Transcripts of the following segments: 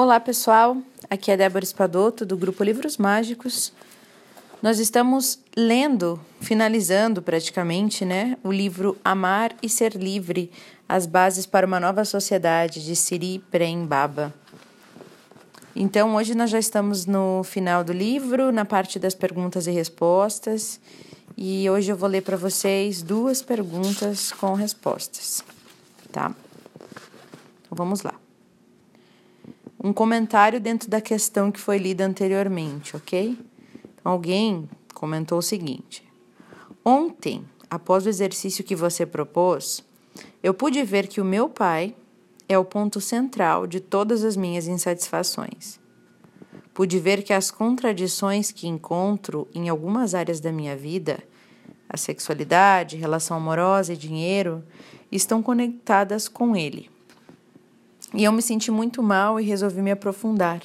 Olá pessoal, aqui é Débora Espadoto do grupo Livros Mágicos. Nós estamos lendo, finalizando praticamente, né, o livro Amar e Ser Livre: As Bases para uma Nova Sociedade de Siri Prem Baba. Então, hoje nós já estamos no final do livro, na parte das perguntas e respostas, e hoje eu vou ler para vocês duas perguntas com respostas, tá? Então, vamos lá um comentário dentro da questão que foi lida anteriormente, ok? Então, alguém comentou o seguinte: Ontem, após o exercício que você propôs, eu pude ver que o meu pai é o ponto central de todas as minhas insatisfações. Pude ver que as contradições que encontro em algumas áreas da minha vida, a sexualidade, relação amorosa e dinheiro, estão conectadas com ele. E eu me senti muito mal e resolvi me aprofundar.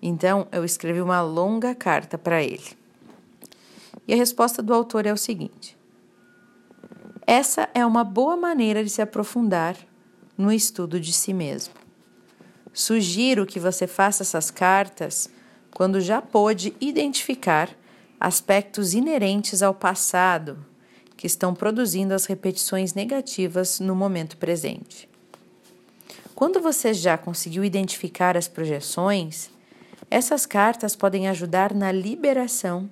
Então, eu escrevi uma longa carta para ele. E a resposta do autor é o seguinte: Essa é uma boa maneira de se aprofundar no estudo de si mesmo. Sugiro que você faça essas cartas quando já pôde identificar aspectos inerentes ao passado que estão produzindo as repetições negativas no momento presente. Quando você já conseguiu identificar as projeções, essas cartas podem ajudar na liberação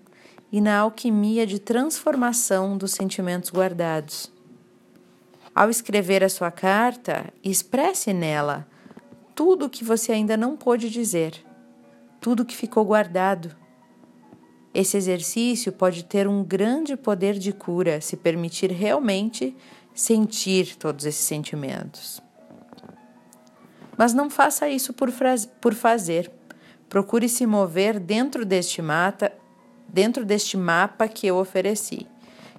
e na alquimia de transformação dos sentimentos guardados. Ao escrever a sua carta, expresse nela tudo o que você ainda não pôde dizer, tudo que ficou guardado. Esse exercício pode ter um grande poder de cura se permitir realmente sentir todos esses sentimentos. Mas não faça isso por, por fazer. Procure se mover dentro deste, mata, dentro deste mapa que eu ofereci.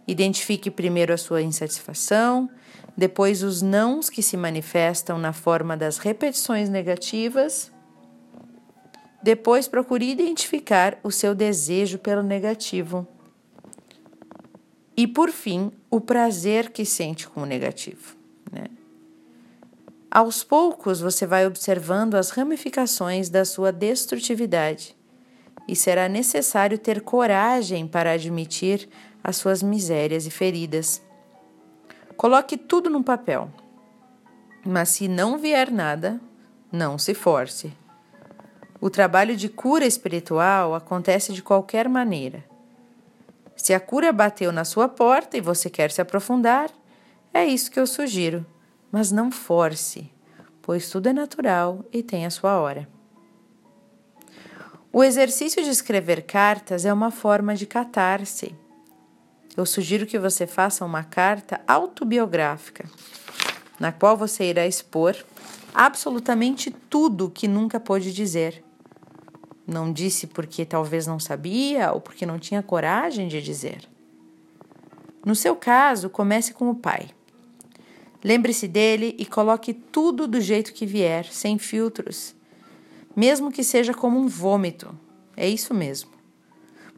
Identifique primeiro a sua insatisfação, depois os nãos que se manifestam na forma das repetições negativas. Depois procure identificar o seu desejo pelo negativo. E por fim, o prazer que sente com o negativo. Né? Aos poucos você vai observando as ramificações da sua destrutividade e será necessário ter coragem para admitir as suas misérias e feridas. Coloque tudo no papel, mas se não vier nada, não se force. O trabalho de cura espiritual acontece de qualquer maneira. Se a cura bateu na sua porta e você quer se aprofundar, é isso que eu sugiro mas não force, pois tudo é natural e tem a sua hora. O exercício de escrever cartas é uma forma de catarse. Eu sugiro que você faça uma carta autobiográfica, na qual você irá expor absolutamente tudo que nunca pôde dizer. Não disse porque talvez não sabia ou porque não tinha coragem de dizer. No seu caso, comece com o pai. Lembre-se dele e coloque tudo do jeito que vier, sem filtros, mesmo que seja como um vômito. É isso mesmo.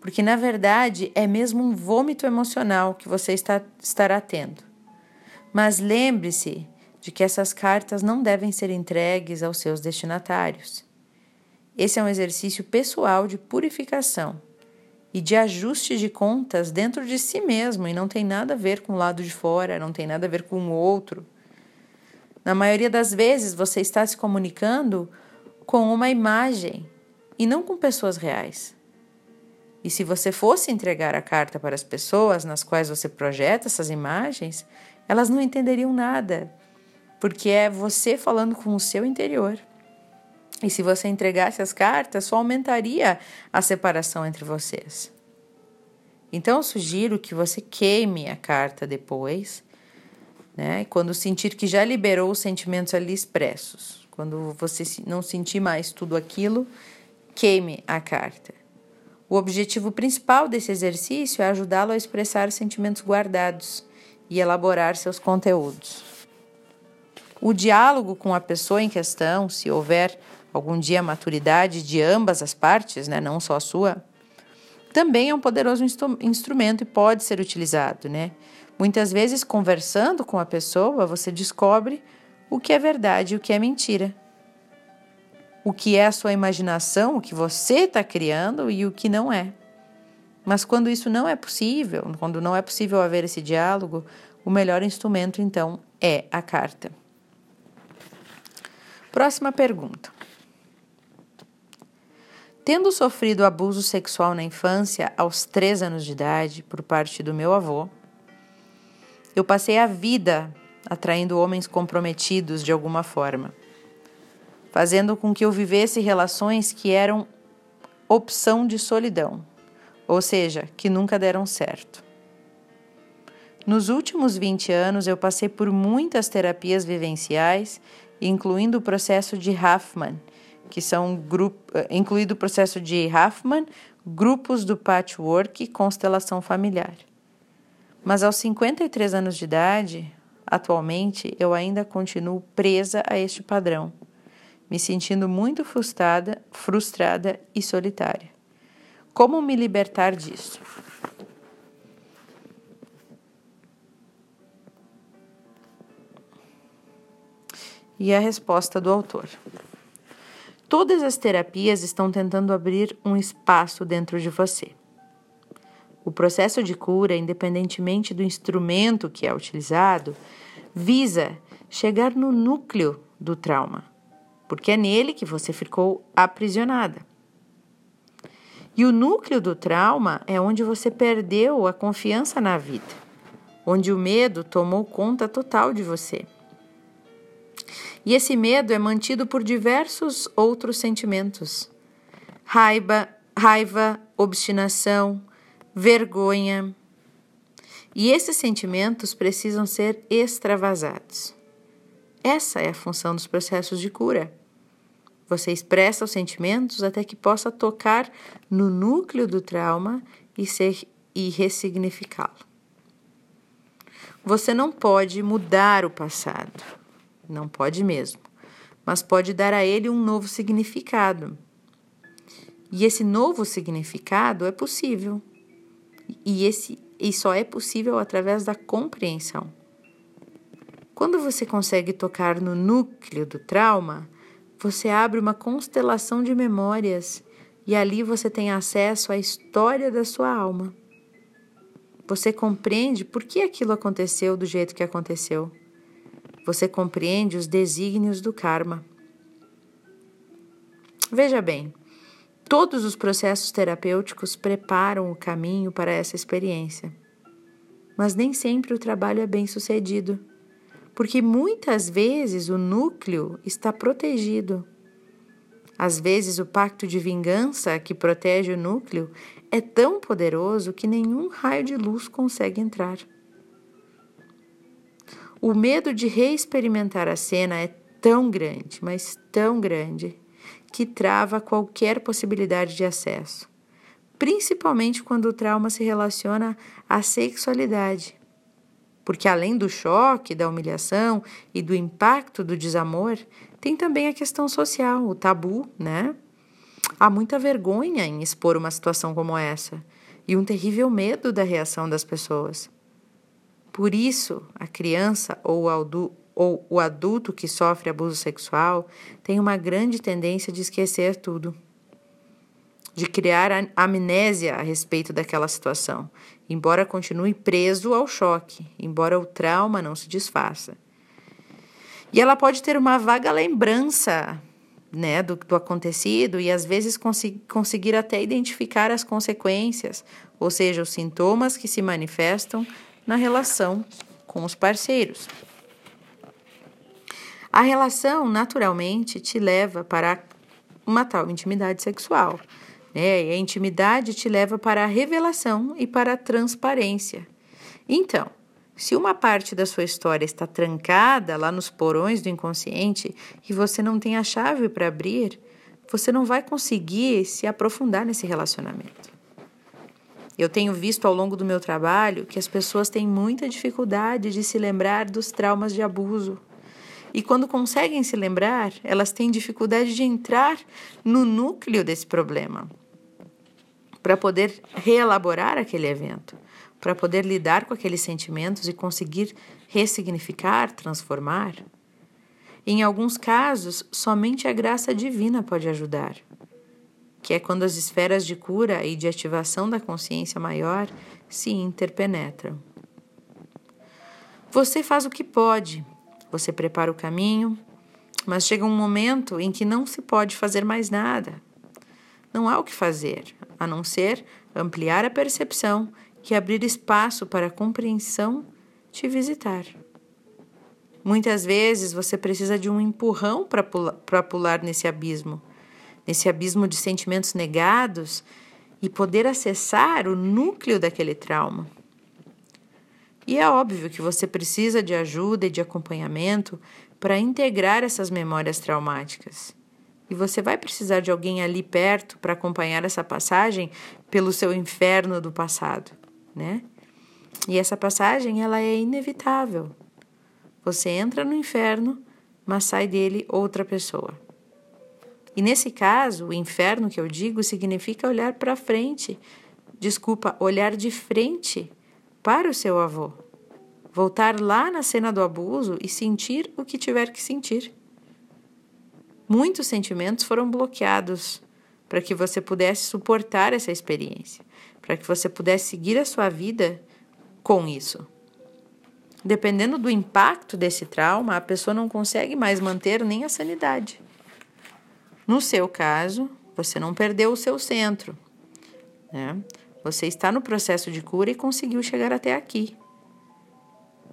Porque na verdade é mesmo um vômito emocional que você está, estará tendo. Mas lembre-se de que essas cartas não devem ser entregues aos seus destinatários. Esse é um exercício pessoal de purificação e de ajuste de contas dentro de si mesmo e não tem nada a ver com o lado de fora, não tem nada a ver com o outro. Na maioria das vezes você está se comunicando com uma imagem e não com pessoas reais. E se você fosse entregar a carta para as pessoas nas quais você projeta essas imagens, elas não entenderiam nada, porque é você falando com o seu interior. E se você entregasse as cartas, só aumentaria a separação entre vocês. Então, eu sugiro que você queime a carta depois, né? Quando sentir que já liberou os sentimentos ali expressos. Quando você não sentir mais tudo aquilo, queime a carta. O objetivo principal desse exercício é ajudá-lo a expressar os sentimentos guardados e elaborar seus conteúdos. O diálogo com a pessoa em questão, se houver algum dia a maturidade de ambas as partes, né, não só a sua, também é um poderoso instru instrumento e pode ser utilizado, né? Muitas vezes, conversando com a pessoa, você descobre o que é verdade e o que é mentira. o que é a sua imaginação, o que você está criando e o que não é. Mas quando isso não é possível, quando não é possível haver esse diálogo, o melhor instrumento então é a carta. Próxima pergunta. Tendo sofrido abuso sexual na infância, aos três anos de idade, por parte do meu avô, eu passei a vida atraindo homens comprometidos de alguma forma, fazendo com que eu vivesse relações que eram opção de solidão ou seja, que nunca deram certo. Nos últimos 20 anos, eu passei por muitas terapias vivenciais, incluindo o processo de Huffman, que são grupo, eh, incluído o processo de Huffman, grupos do patchwork e constelação familiar. Mas aos 53 anos de idade, atualmente, eu ainda continuo presa a este padrão, me sentindo muito frustrada, frustrada e solitária. Como me libertar disso? E a resposta do autor. Todas as terapias estão tentando abrir um espaço dentro de você. O processo de cura, independentemente do instrumento que é utilizado, visa chegar no núcleo do trauma, porque é nele que você ficou aprisionada. E o núcleo do trauma é onde você perdeu a confiança na vida, onde o medo tomou conta total de você. E esse medo é mantido por diversos outros sentimentos: raiva, raiva, obstinação, vergonha. E esses sentimentos precisam ser extravasados. Essa é a função dos processos de cura. Você expressa os sentimentos até que possa tocar no núcleo do trauma e, ser, e ressignificá-lo. Você não pode mudar o passado, não pode mesmo, mas pode dar a ele um novo significado. E esse novo significado é possível. E, esse, e só é possível através da compreensão. Quando você consegue tocar no núcleo do trauma, você abre uma constelação de memórias e ali você tem acesso à história da sua alma. Você compreende por que aquilo aconteceu do jeito que aconteceu. Você compreende os desígnios do karma. Veja bem, todos os processos terapêuticos preparam o caminho para essa experiência. Mas nem sempre o trabalho é bem sucedido porque muitas vezes o núcleo está protegido. Às vezes, o pacto de vingança que protege o núcleo é tão poderoso que nenhum raio de luz consegue entrar. O medo de reexperimentar a cena é tão grande, mas tão grande, que trava qualquer possibilidade de acesso, principalmente quando o trauma se relaciona à sexualidade porque além do choque, da humilhação e do impacto do desamor, tem também a questão social, o tabu, né? Há muita vergonha em expor uma situação como essa e um terrível medo da reação das pessoas. Por isso, a criança ou o adulto que sofre abuso sexual tem uma grande tendência de esquecer tudo de criar amnésia a respeito daquela situação, embora continue preso ao choque, embora o trauma não se desfaça. E ela pode ter uma vaga lembrança né, do, do acontecido e às vezes conseguir até identificar as consequências, ou seja, os sintomas que se manifestam na relação com os parceiros. A relação, naturalmente, te leva para uma tal intimidade sexual né? E a intimidade te leva para a revelação e para a transparência. Então, se uma parte da sua história está trancada lá nos porões do inconsciente e você não tem a chave para abrir, você não vai conseguir se aprofundar nesse relacionamento. Eu tenho visto ao longo do meu trabalho que as pessoas têm muita dificuldade de se lembrar dos traumas de abuso. E quando conseguem se lembrar, elas têm dificuldade de entrar no núcleo desse problema para poder reelaborar aquele evento, para poder lidar com aqueles sentimentos e conseguir ressignificar, transformar. Em alguns casos, somente a graça divina pode ajudar, que é quando as esferas de cura e de ativação da consciência maior se interpenetram. Você faz o que pode, você prepara o caminho, mas chega um momento em que não se pode fazer mais nada. Não há o que fazer, a não ser ampliar a percepção e abrir espaço para a compreensão te visitar. Muitas vezes você precisa de um empurrão para pular, pular nesse abismo, nesse abismo de sentimentos negados e poder acessar o núcleo daquele trauma. E é óbvio que você precisa de ajuda e de acompanhamento para integrar essas memórias traumáticas. E você vai precisar de alguém ali perto para acompanhar essa passagem pelo seu inferno do passado, né? E essa passagem ela é inevitável. Você entra no inferno, mas sai dele outra pessoa. E nesse caso, o inferno que eu digo significa olhar para frente, desculpa, olhar de frente para o seu avô. Voltar lá na cena do abuso e sentir o que tiver que sentir. Muitos sentimentos foram bloqueados para que você pudesse suportar essa experiência, para que você pudesse seguir a sua vida com isso. Dependendo do impacto desse trauma, a pessoa não consegue mais manter nem a sanidade. No seu caso, você não perdeu o seu centro. Né? Você está no processo de cura e conseguiu chegar até aqui.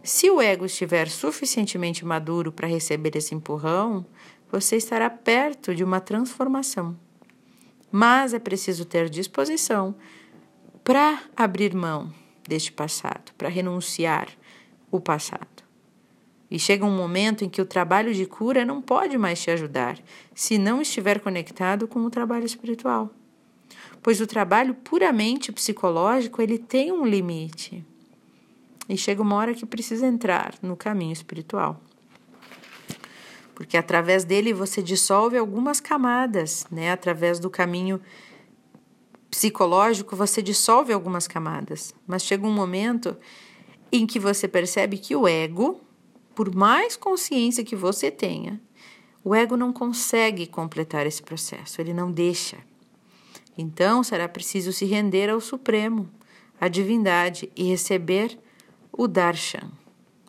Se o ego estiver suficientemente maduro para receber esse empurrão, você estará perto de uma transformação. Mas é preciso ter disposição para abrir mão deste passado, para renunciar o passado. E chega um momento em que o trabalho de cura não pode mais te ajudar se não estiver conectado com o trabalho espiritual. Pois o trabalho puramente psicológico, ele tem um limite. E chega uma hora que precisa entrar no caminho espiritual. Porque através dele você dissolve algumas camadas, né? Através do caminho psicológico, você dissolve algumas camadas, mas chega um momento em que você percebe que o ego, por mais consciência que você tenha, o ego não consegue completar esse processo, ele não deixa. Então será preciso se render ao Supremo, à divindade e receber o darshan,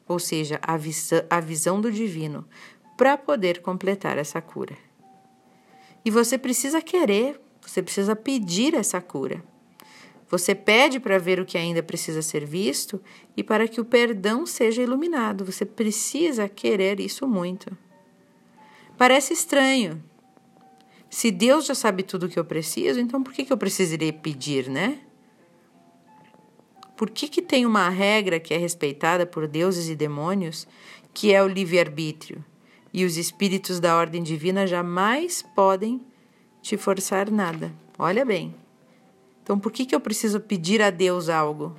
ou seja, a, visa, a visão do divino, para poder completar essa cura. E você precisa querer, você precisa pedir essa cura. Você pede para ver o que ainda precisa ser visto e para que o perdão seja iluminado. Você precisa querer isso muito. Parece estranho. Se Deus já sabe tudo o que eu preciso, então por que, que eu precisaria pedir, né? Por que, que tem uma regra que é respeitada por deuses e demônios, que é o livre-arbítrio? E os espíritos da ordem divina jamais podem te forçar nada. Olha bem. Então, por que, que eu preciso pedir a Deus algo?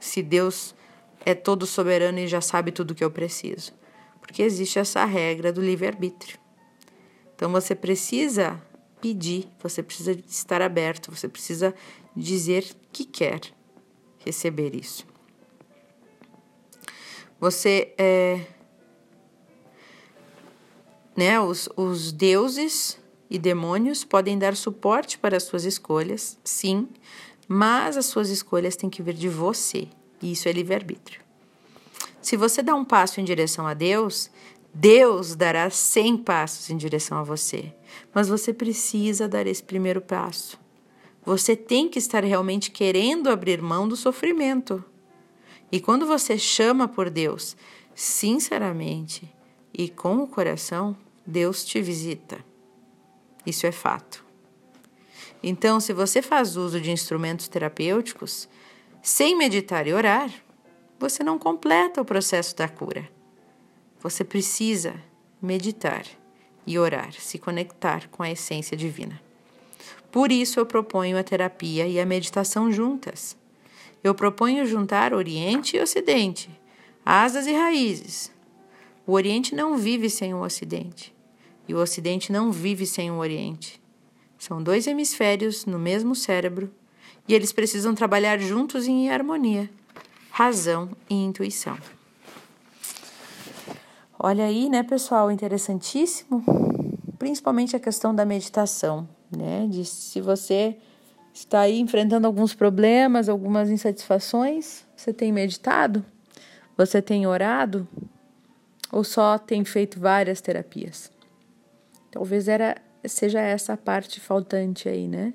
Se Deus é todo soberano e já sabe tudo que eu preciso. Porque existe essa regra do livre-arbítrio. Então, você precisa pedir, você precisa estar aberto, você precisa dizer que quer receber isso. Você é. Né, os, os deuses e demônios podem dar suporte para as suas escolhas, sim, mas as suas escolhas têm que vir de você, e isso é livre-arbítrio. Se você dá um passo em direção a Deus, Deus dará 100 passos em direção a você, mas você precisa dar esse primeiro passo. Você tem que estar realmente querendo abrir mão do sofrimento. E quando você chama por Deus, sinceramente e com o coração, Deus te visita. Isso é fato. Então, se você faz uso de instrumentos terapêuticos sem meditar e orar, você não completa o processo da cura. Você precisa meditar e orar, se conectar com a essência divina. Por isso eu proponho a terapia e a meditação juntas. Eu proponho juntar Oriente e Ocidente, asas e raízes. O Oriente não vive sem o Ocidente. E o Ocidente não vive sem o Oriente. São dois hemisférios no mesmo cérebro e eles precisam trabalhar juntos em harmonia, razão e intuição. Olha aí, né, pessoal, interessantíssimo, principalmente a questão da meditação, né? De se você está aí enfrentando alguns problemas, algumas insatisfações, você tem meditado? Você tem orado? Ou só tem feito várias terapias? Talvez era seja essa a parte faltante aí, né?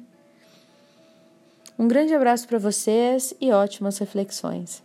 Um grande abraço para vocês e ótimas reflexões.